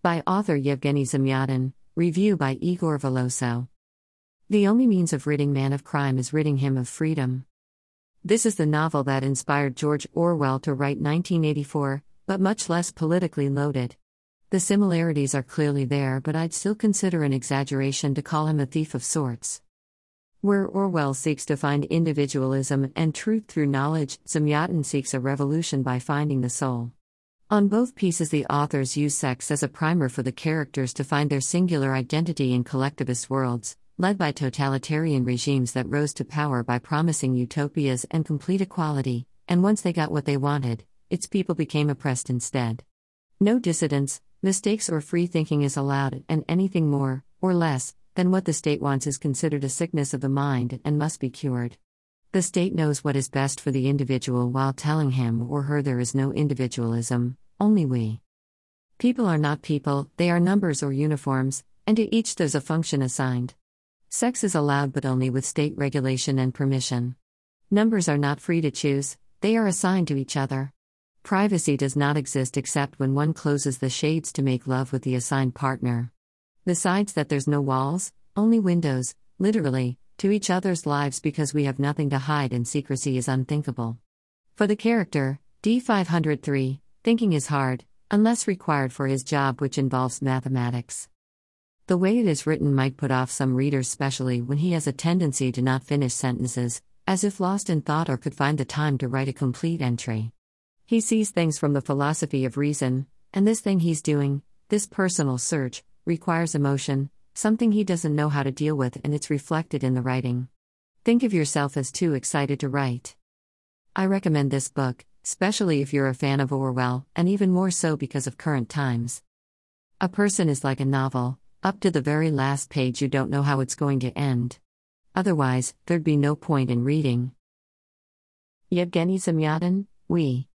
By author Yevgeny Zamyatin, review by Igor Veloso. The only means of ridding man of crime is ridding him of freedom. This is the novel that inspired George Orwell to write 1984, but much less politically loaded. The similarities are clearly there, but I'd still consider an exaggeration to call him a thief of sorts. Where Orwell seeks to find individualism and truth through knowledge, Zamyatin seeks a revolution by finding the soul. On both pieces, the authors use sex as a primer for the characters to find their singular identity in collectivist worlds, led by totalitarian regimes that rose to power by promising utopias and complete equality, and once they got what they wanted, its people became oppressed instead. No dissidence, mistakes, or free thinking is allowed, and anything more, or less, than what the state wants is considered a sickness of the mind and must be cured. The state knows what is best for the individual while telling him or her there is no individualism, only we. People are not people, they are numbers or uniforms, and to each there's a function assigned. Sex is allowed but only with state regulation and permission. Numbers are not free to choose, they are assigned to each other. Privacy does not exist except when one closes the shades to make love with the assigned partner. Besides that, there's no walls, only windows, literally, to each other's lives because we have nothing to hide and secrecy is unthinkable. For the character, D503, thinking is hard, unless required for his job, which involves mathematics. The way it is written might put off some readers, especially when he has a tendency to not finish sentences, as if lost in thought or could find the time to write a complete entry. He sees things from the philosophy of reason, and this thing he's doing, this personal search, requires emotion, something he doesn't know how to deal with, and it's reflected in the writing. Think of yourself as too excited to write. I recommend this book, especially if you're a fan of Orwell, and even more so because of current times. A person is like a novel, up to the very last page, you don't know how it's going to end. Otherwise, there'd be no point in reading. Yevgeny Zamyatin, We.